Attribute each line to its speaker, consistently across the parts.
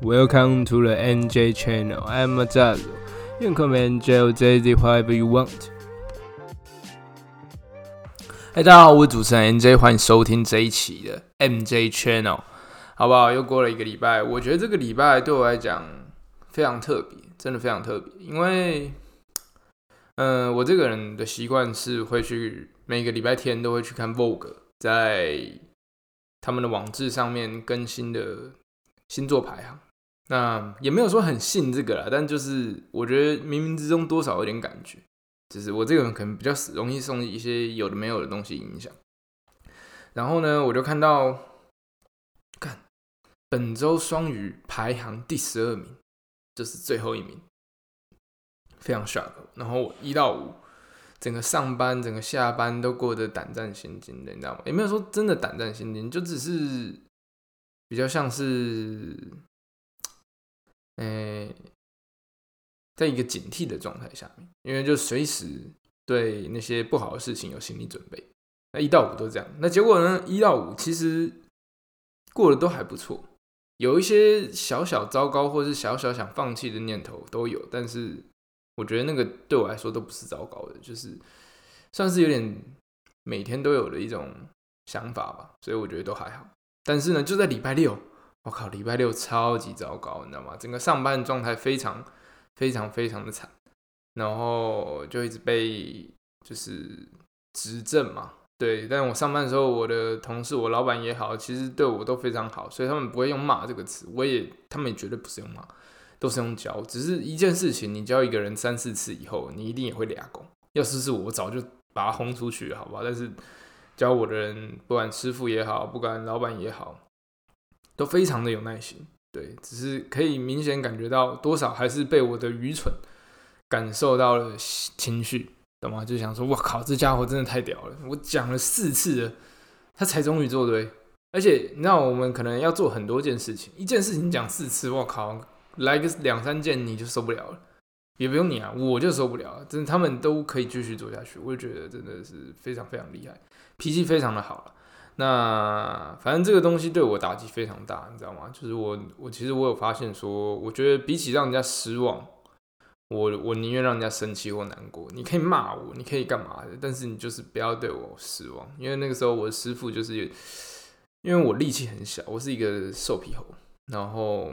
Speaker 1: Welcome to the NJ channel. I'm Mazazo. You can call me NJ or JZ whatever you want. 嗨，大家好，我是主持人 NJ，欢迎收听这一期的 MJ Channel，好不好？又过了一个礼拜，我觉得这个礼拜对我来讲非常特别，真的非常特别，因为，嗯，我这个人的习惯是会去每个礼拜天都会去看 Vogue，在他们的网志上面更新的星座排行。那也没有说很信这个啦，但就是我觉得冥冥之中多少有点感觉。就是我这个人可能比较容易受一些有的没有的东西影响，然后呢，我就看到，看本周双鱼排行第十二名，就是最后一名，非常 shock。然后一到五，整个上班、整个下班都过得胆战心惊的，你知道吗？也没有说真的胆战心惊，就只是比较像是，诶。在一个警惕的状态下面，因为就随时对那些不好的事情有心理准备。那一到五都这样，那结果呢？一到五其实过得都还不错，有一些小小糟糕或是小小想放弃的念头都有，但是我觉得那个对我来说都不是糟糕的，就是算是有点每天都有的一种想法吧，所以我觉得都还好。但是呢，就在礼拜六，我靠，礼拜六超级糟糕，你知道吗？整个上班状态非常。非常非常的惨，然后就一直被就是指正嘛，对。但我上班的时候，我的同事、我老板也好，其实对我都非常好，所以他们不会用骂这个词，我也他们也绝对不是用骂，都是用教。只是一件事情，你教一个人三四次以后，你一定也会俩工。要是是我，早就把他轰出去，好吧？但是教我的人，不管师傅也好，不管老板也好，都非常的有耐心。对，只是可以明显感觉到多少还是被我的愚蠢感受到了情绪，懂吗？就想说，我靠，这家伙真的太屌了！我讲了四次了，他才终于做对。而且你知道，我们可能要做很多件事情，一件事情讲四次，我靠，来个两三件你就受不了了。也不用你啊，我就受不了。真的，他们都可以继续做下去，我就觉得真的是非常非常厉害，脾气非常的好了。那反正这个东西对我打击非常大，你知道吗？就是我我其实我有发现说，我觉得比起让人家失望，我我宁愿让人家生气或难过。你可以骂我，你可以干嘛的，但是你就是不要对我失望。因为那个时候我的师傅就是，因为我力气很小，我是一个瘦皮猴，然后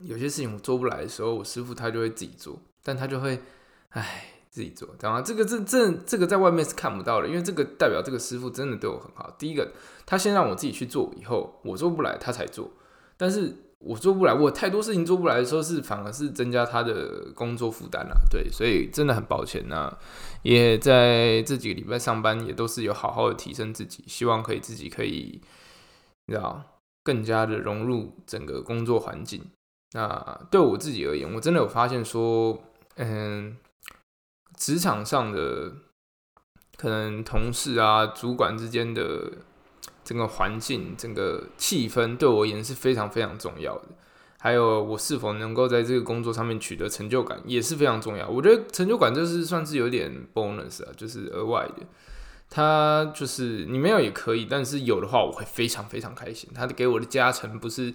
Speaker 1: 有些事情我做不来的时候，我师傅他就会自己做，但他就会，唉。自己做，懂吗？这个这这这个在外面是看不到的，因为这个代表这个师傅真的对我很好。第一个，他先让我自己去做，以后我做不来，他才做。但是我做不来，我太多事情做不来的时候，是反而是增加他的工作负担了。对，所以真的很抱歉那也在这几个礼拜上班，也都是有好好的提升自己，希望可以自己可以，你知道，更加的融入整个工作环境。那对我自己而言，我真的有发现说，嗯。职场上的可能同事啊、主管之间的整个环境、整个气氛，对我而言是非常非常重要的。还有我是否能够在这个工作上面取得成就感，也是非常重要。我觉得成就感就是算是有点 bonus 啊，就是额外的。他就是你没有也可以，但是有的话我会非常非常开心。他给我的加成不是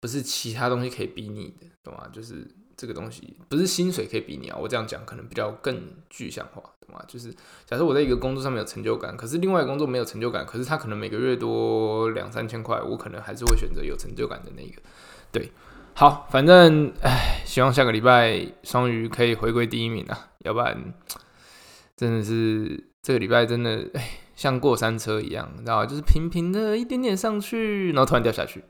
Speaker 1: 不是其他东西可以比拟的，懂吗？就是。这个东西不是薪水可以比拟啊！我这样讲可能比较更具象化，懂吗？就是假设我在一个工作上面有成就感，可是另外工作没有成就感，可是他可能每个月多两三千块，我可能还是会选择有成就感的那个。对，好，反正唉，希望下个礼拜双鱼可以回归第一名啊，要不然真的是这个礼拜真的唉，像过山车一样，你知道就是平平的一点点上去，然后突然掉下去，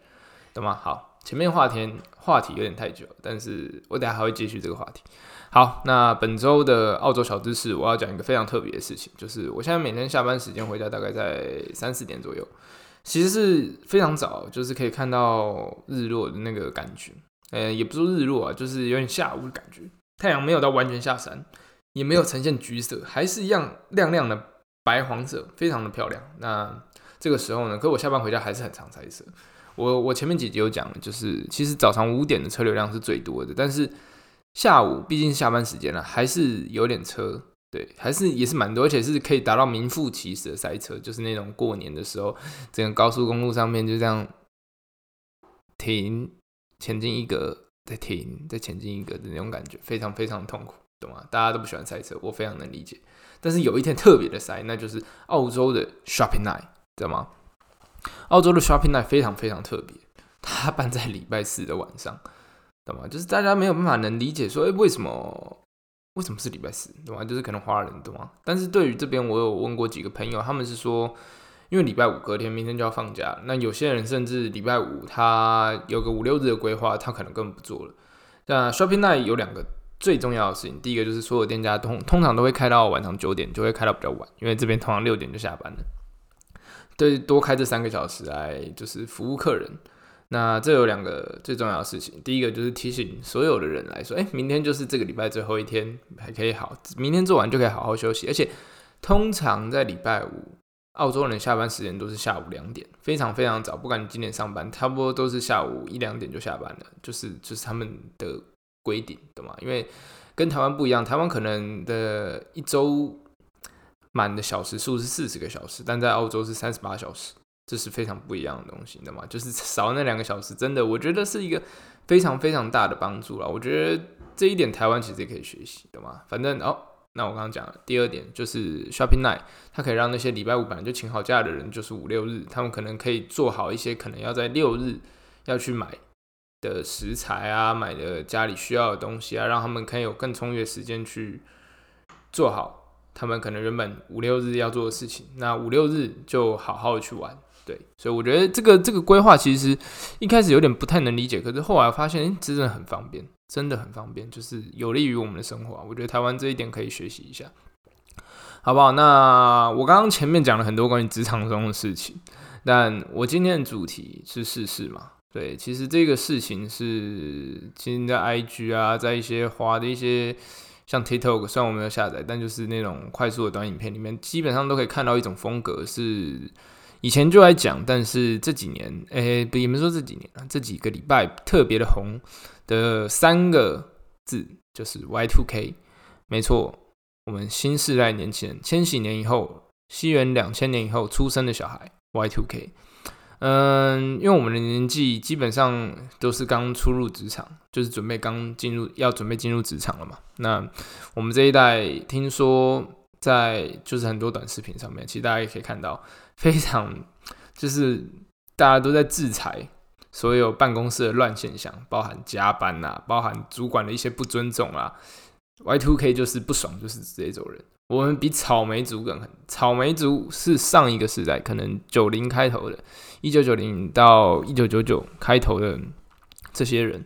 Speaker 1: 懂吗？好。前面话题话题有点太久，但是我等下还会继续这个话题。好，那本周的澳洲小知识，我要讲一个非常特别的事情，就是我现在每天下班时间回家大概在三四点左右，其实是非常早，就是可以看到日落的那个感觉。呃，也不是日落啊，就是有点下午的感觉，太阳没有到完全下山，也没有呈现橘色，还是一样亮亮的白黄色，非常的漂亮。那这个时候呢，可我下班回家还是很常塞车。我我前面几集有讲，就是其实早上五点的车流量是最多的，但是下午毕竟下班时间了，还是有点车，对，还是也是蛮多，而且是可以达到名副其实的塞车，就是那种过年的时候，整个高速公路上面就这样停前进一格再停，再前进一格的那种感觉，非常非常痛苦，懂吗？大家都不喜欢塞车，我非常能理解。但是有一天特别的塞，那就是澳洲的 Shopping Night，知道吗？澳洲的 Shopping Night 非常非常特别，它办在礼拜四的晚上，懂吗？就是大家没有办法能理解说，哎，为什么为什么是礼拜四，懂吗？就是可能华人，懂吗？但是对于这边，我有问过几个朋友，他们是说，因为礼拜五隔天明天就要放假，那有些人甚至礼拜五他有个五六日的规划，他可能根本不做了。那 Shopping Night 有两个。最重要的事情，第一个就是所有店家通通常都会开到晚上九点，就会开到比较晚，因为这边通常六点就下班了。对，多开这三个小时来就是服务客人。那这有两个最重要的事情，第一个就是提醒所有的人来说，哎，明天就是这个礼拜最后一天，还可以好，明天做完就可以好好休息。而且通常在礼拜五，澳洲人下班时间都是下午两点，非常非常早，不管你今天上班，差不多都是下午一两点就下班了，就是就是他们的。规定懂吗？因为跟台湾不一样，台湾可能的一周满的小时数是四十个小时，但在澳洲是三十八小时，这是非常不一样的东西，懂吗？就是 少那两个小时，真的，我觉得是一个非常非常大的帮助了。我觉得这一点台湾其实也可以学习，懂吗？反正哦，那我刚刚讲了第二点就是 shopping night，它可以让那些礼拜五本来就请好假的人，就是五六日，他们可能可以做好一些可能要在六日要去买。的食材啊，买的家里需要的东西啊，让他们可以有更充裕的时间去做好他们可能原本五六日要做的事情。那五六日就好好的去玩，对。所以我觉得这个这个规划其实一开始有点不太能理解，可是后来发现，哎，真的很方便，真的很方便，就是有利于我们的生活。我觉得台湾这一点可以学习一下，好不好？那我刚刚前面讲了很多关于职场中的事情，但我今天的主题是试试嘛。对，其实这个事情是，今天在 IG 啊，在一些花的一些像 TikTok，虽然我没有下载，但就是那种快速的短影片里面，基本上都可以看到一种风格，是以前就来讲，但是这几年，诶，不，也没说这几年啊，这几个礼拜特别的红的三个字就是 Y2K，没错，我们新时代年轻人，千禧年以后，西元两千年以后出生的小孩，Y2K。嗯，因为我们的年纪基本上都是刚初入职场，就是准备刚进入，要准备进入职场了嘛。那我们这一代，听说在就是很多短视频上面，其实大家也可以看到，非常就是大家都在制裁所有办公室的乱现象，包含加班呐，包含主管的一些不尊重啊。Y two K 就是不爽，就是这种人。我们比草莓族更狠。草莓族是上一个时代，可能九零开头的，一九九零到一九九九开头的这些人，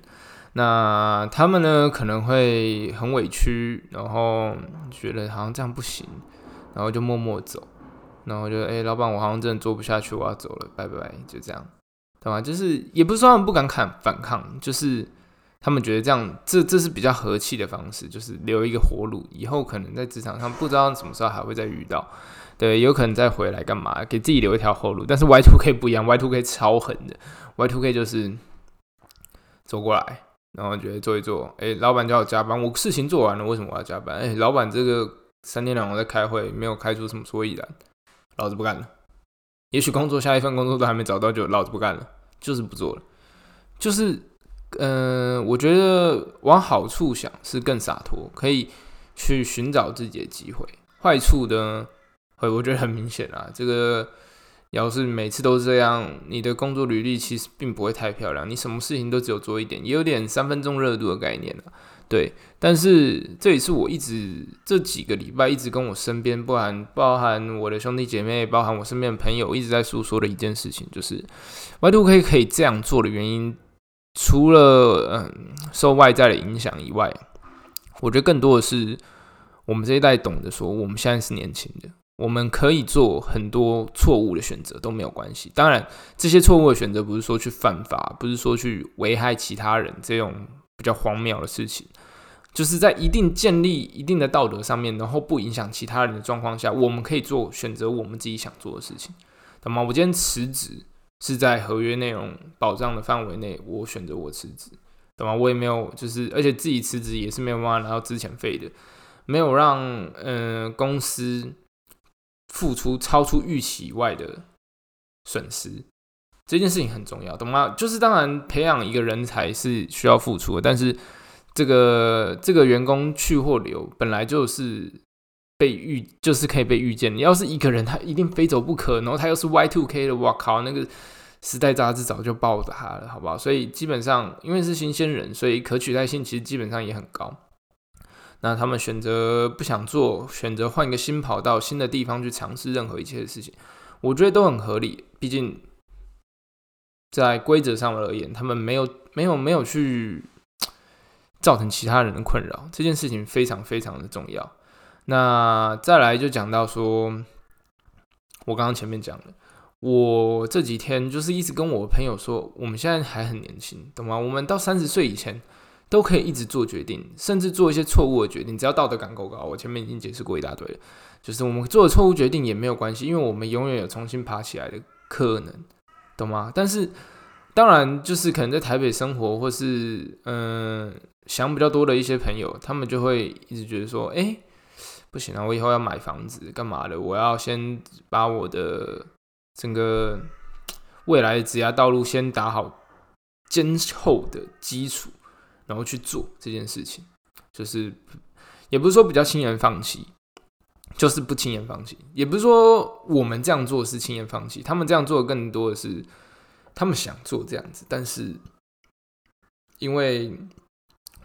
Speaker 1: 那他们呢可能会很委屈，然后觉得好像这样不行，然后就默默走，然后就哎，老板，我好像真的做不下去，我要走了，拜拜，就这样，懂吗？就是也不是说他们不敢砍反抗，就是。他们觉得这样，这这是比较和气的方式，就是留一个活路，以后可能在职场上不知道什么时候还会再遇到，对，有可能再回来干嘛，给自己留一条后路。但是 Y Two K 不一样，Y Two K 超狠的，Y Two K 就是走过来，然后觉得做一做，哎，老板叫我加班，我事情做完了，为什么我要加班？哎，老板这个三天两头在开会，没有开出什么所以然，老子不干了。也许工作下一份工作都还没找到，就老子不干了，就是不做了，就是。嗯，我觉得往好处想是更洒脱，可以去寻找自己的机会。坏处呢，会我觉得很明显啊。这个要是每次都这样，你的工作履历其实并不会太漂亮。你什么事情都只有做一点，也有点三分钟热度的概念了。对，但是这也是我一直这几个礼拜一直跟我身边，不含包含我的兄弟姐妹，包含我身边的朋友一直在诉说的一件事情，就是 Y Two K 可以这样做的原因。除了嗯受外在的影响以外，我觉得更多的是我们这一代懂得说，我们现在是年轻的，我们可以做很多错误的选择都没有关系。当然，这些错误的选择不是说去犯法，不是说去危害其他人这种比较荒谬的事情，就是在一定建立一定的道德上面，然后不影响其他人的状况下，我们可以做选择我们自己想做的事情，懂吗？我今天辞职。是在合约内容保障的范围内，我选择我辞职，懂吗？我也没有，就是而且自己辞职也是没有办法拿到资遣费的，没有让嗯公司付出超出预期以外的损失，这件事情很重要，懂吗？就是当然培养一个人才是需要付出的，但是这个这个员工去或留本来就是被预，就是可以被预见。你要是一个人，他一定非走不可，然后他又是 Y two K 的，我靠，那个时代杂志早就报他了，好不好？所以基本上因为是新鲜人，所以可取代性其实基本上也很高。那他们选择不想做，选择换一个新跑道、新的地方去尝试任何一切的事情，我觉得都很合理。毕竟在规则上而言，他们没有、没有、没有去造成其他人的困扰，这件事情非常非常的重要。那再来就讲到说，我刚刚前面讲的，我这几天就是一直跟我朋友说，我们现在还很年轻，懂吗？我们到三十岁以前。都可以一直做决定，甚至做一些错误的决定，只要道德感够高。我前面已经解释过一大堆了，就是我们做的错误决定也没有关系，因为我们永远有重新爬起来的可能，懂吗？但是当然，就是可能在台北生活或是嗯想比较多的一些朋友，他们就会一直觉得说，哎，不行啊，我以后要买房子干嘛的？我要先把我的整个未来的职业道路先打好坚厚的基础。然后去做这件事情，就是也不是说比较轻言放弃，就是不轻言放弃，也不是说我们这样做是轻言放弃，他们这样做更多的是他们想做这样子，但是因为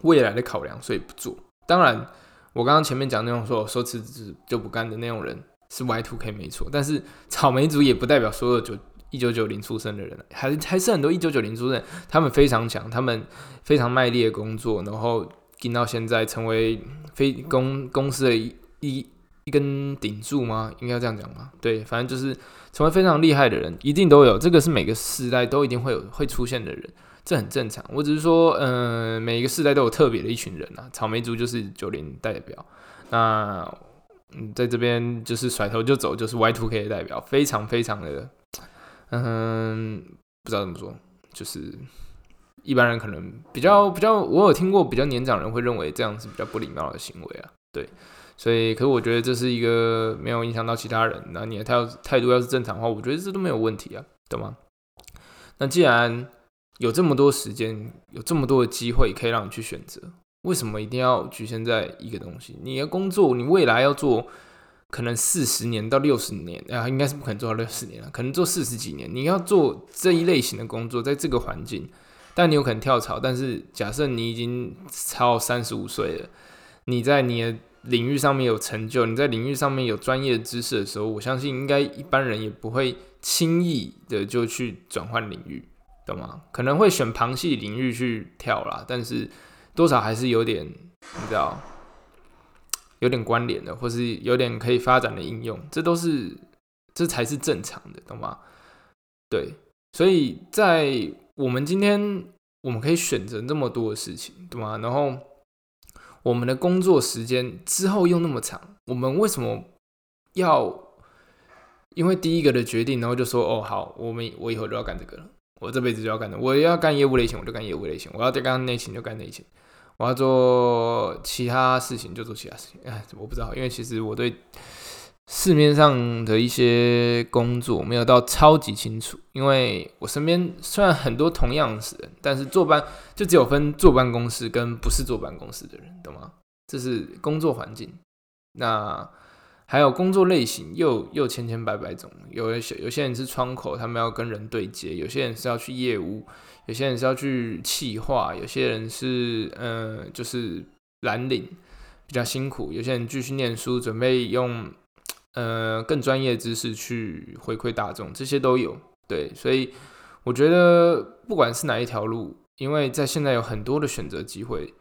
Speaker 1: 未来的考量，所以不做。当然，我刚刚前面讲那种说说辞职就不干的那种人是 Y two K 没错，但是草莓族也不代表所有就。一九九零出生的人，还还是很多一九九零出生，他们非常强，他们非常卖力的工作，然后进到现在成为非公公司的一一一根顶柱吗？应该这样讲吗？对，反正就是成为非常厉害的人，一定都有，这个是每个世代都一定会有会出现的人，这很正常。我只是说，嗯，每一个世代都有特别的一群人啊，草莓族就是九零代表，那嗯，在这边就是甩头就走，就是 Y two K 的代表，非常非常的。嗯，不知道怎么说，就是一般人可能比较比较，我有听过比较年长人会认为这样是比较不礼貌的行为啊。对，所以可是我觉得这是一个没有影响到其他人，那你的态态度要是正常的话，我觉得这都没有问题啊，懂吗？那既然有这么多时间，有这么多的机会可以让你去选择，为什么一定要局限在一个东西？你的工作，你未来要做。可能四十年到六十年啊，应该是不可能做到六十年了，可能做四十几年。你要做这一类型的工作，在这个环境，但你有可能跳槽。但是假设你已经超三十五岁了，你在你的领域上面有成就，你在领域上面有专业知识的时候，我相信应该一般人也不会轻易的就去转换领域，懂吗？可能会选旁系领域去跳啦，但是多少还是有点，你知道。有点关联的，或是有点可以发展的应用，这都是这才是正常的，懂吗？对，所以在我们今天，我们可以选择那么多的事情，对吗？然后我们的工作时间之后又那么长，我们为什么要因为第一个的决定，然后就说哦好，我们我以后就要干这个了，我这辈子就要干的，我要干业务类型，我就干业务类型，我要再干内勤就干内勤。我要做其他事情就做其他事情，哎，我不知道，因为其实我对市面上的一些工作没有到超级清楚，因为我身边虽然很多同样是人，但是坐班就只有分坐办公室跟不是坐办公室的人，懂吗？这是工作环境，那还有工作类型又又千千百百种，有些有些人是窗口，他们要跟人对接，有些人是要去业务。有些人是要去企划，有些人是呃，就是蓝领比较辛苦。有些人继续念书，准备用呃更专业知识去回馈大众，这些都有。对，所以我觉得不管是哪一条路，因为在现在有很多的选择机会，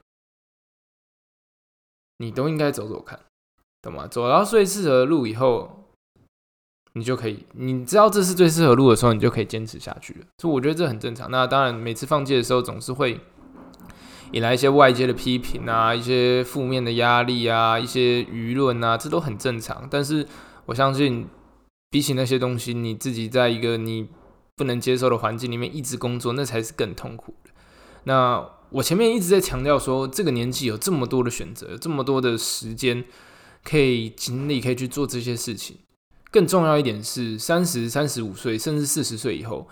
Speaker 1: 你都应该走走看，懂吗？走到最适合的路以后。你就可以，你知道这是最适合录的时候，你就可以坚持下去了。所以我觉得这很正常。那当然，每次放弃的时候，总是会引来一些外界的批评啊，一些负面的压力啊，一些舆论啊，这都很正常。但是我相信，比起那些东西，你自己在一个你不能接受的环境里面一直工作，那才是更痛苦的。那我前面一直在强调说，这个年纪有这么多的选择，这么多的时间可以精力可以去做这些事情。更重要一点是，三十三十五岁甚至四十岁以后，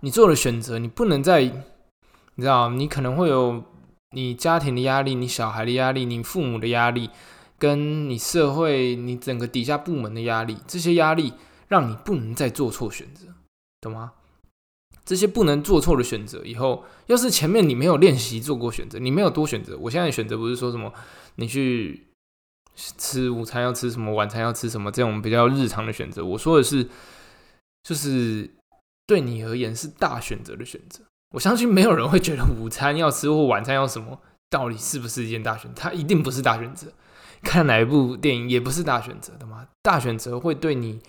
Speaker 1: 你做了选择，你不能再，你知道，你可能会有你家庭的压力、你小孩的压力、你父母的压力，跟你社会、你整个底下部门的压力，这些压力让你不能再做错选择，懂吗？这些不能做错的选择，以后要是前面你没有练习做过选择，你没有多选择，我现在选择不是说什么你去吃午餐要吃什么，晚餐要吃什么这种比较日常的选择，我说的是，就是对你而言是大选择的选择。我相信没有人会觉得午餐要吃或晚餐要什么，到底是不是一件大选？它一定不是大选择。看哪一部电影也不是大选择的吗？大选择会对你。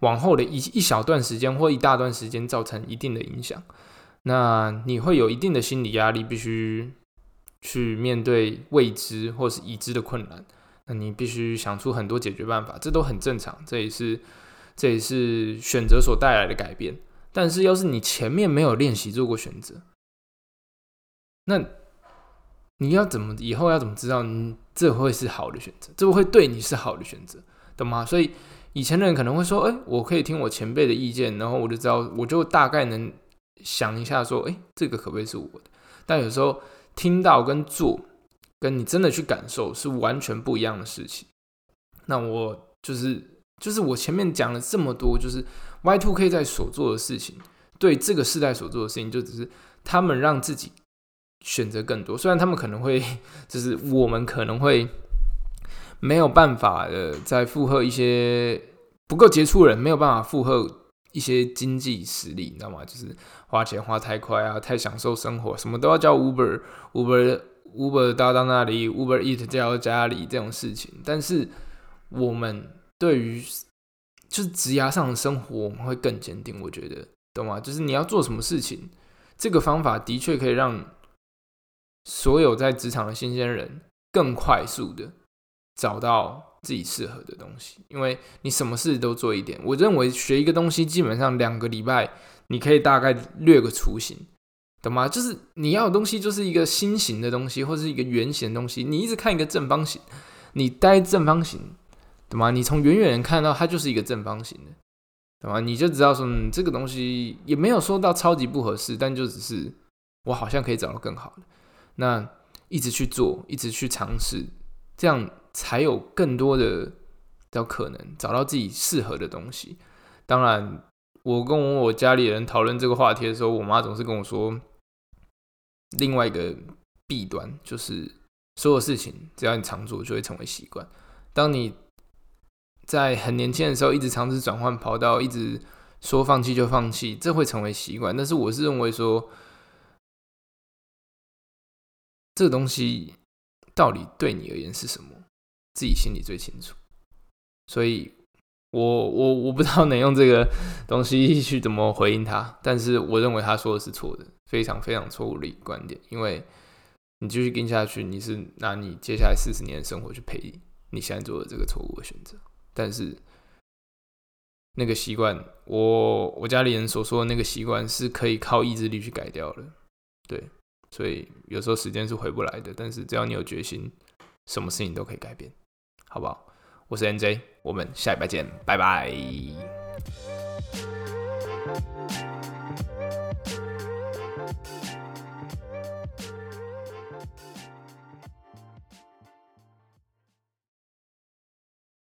Speaker 1: 往后的一一小段时间或一大段时间造成一定的影响，那你会有一定的心理压力，必须去面对未知或是已知的困难。那你必须想出很多解决办法，这都很正常，这也是这也是选择所带来的改变。但是，要是你前面没有练习做过选择，那你要怎么以后要怎么知道你这会是好的选择？这会对你是好的选择，懂吗？所以。以前的人可能会说：“哎，我可以听我前辈的意见，然后我就知道，我就大概能想一下，说，哎，这个可不可以是我的？”但有时候听到跟做，跟你真的去感受是完全不一样的事情。那我就是就是我前面讲了这么多，就是 Y Two K 在所做的事情，对这个时代所做的事情，就只是他们让自己选择更多。虽然他们可能会，就是我们可能会。没有办法的，在负荷一些不够杰出人，没有办法负荷一些经济实力，你知道吗？就是花钱花太快啊，太享受生活，什么都要叫 Uber，Uber Uber 搭到那里，Uber Eat 叫到家里这种事情。但是我们对于就是职涯上的生活，我们会更坚定。我觉得，懂吗？就是你要做什么事情，这个方法的确可以让所有在职场的新鲜人更快速的。找到自己适合的东西，因为你什么事都做一点。我认为学一个东西，基本上两个礼拜，你可以大概略个雏形，懂吗？就是你要的东西就是一个心形的东西，或是一个圆形的东西。你一直看一个正方形，你待正方形，懂吗？你从远远看到它就是一个正方形的，懂吗？你就知道说，嗯，这个东西也没有说到超级不合适，但就只是我好像可以找到更好的。那一直去做，一直去尝试，这样。才有更多的的可能找到自己适合的东西。当然，我跟我家里人讨论这个话题的时候，我妈总是跟我说，另外一个弊端就是所有事情只要你常做，就会成为习惯。当你在很年轻的时候一直尝试转换跑道，一直说放弃就放弃，这会成为习惯。但是我是认为说，这个东西到底对你而言是什么？自己心里最清楚，所以我我我不知道能用这个东西去怎么回应他，但是我认为他说的是错的，非常非常错误的一个观点。因为你继续跟下去，你是拿你接下来四十年的生活去赔你现在做的这个错误的选择。但是那个习惯，我我家里人所说的那个习惯是可以靠意志力去改掉的，对。所以有时候时间是回不来的，但是只要你有决心，什么事情都可以改变。好不好？我是 NJ，我们下一拜见，拜拜。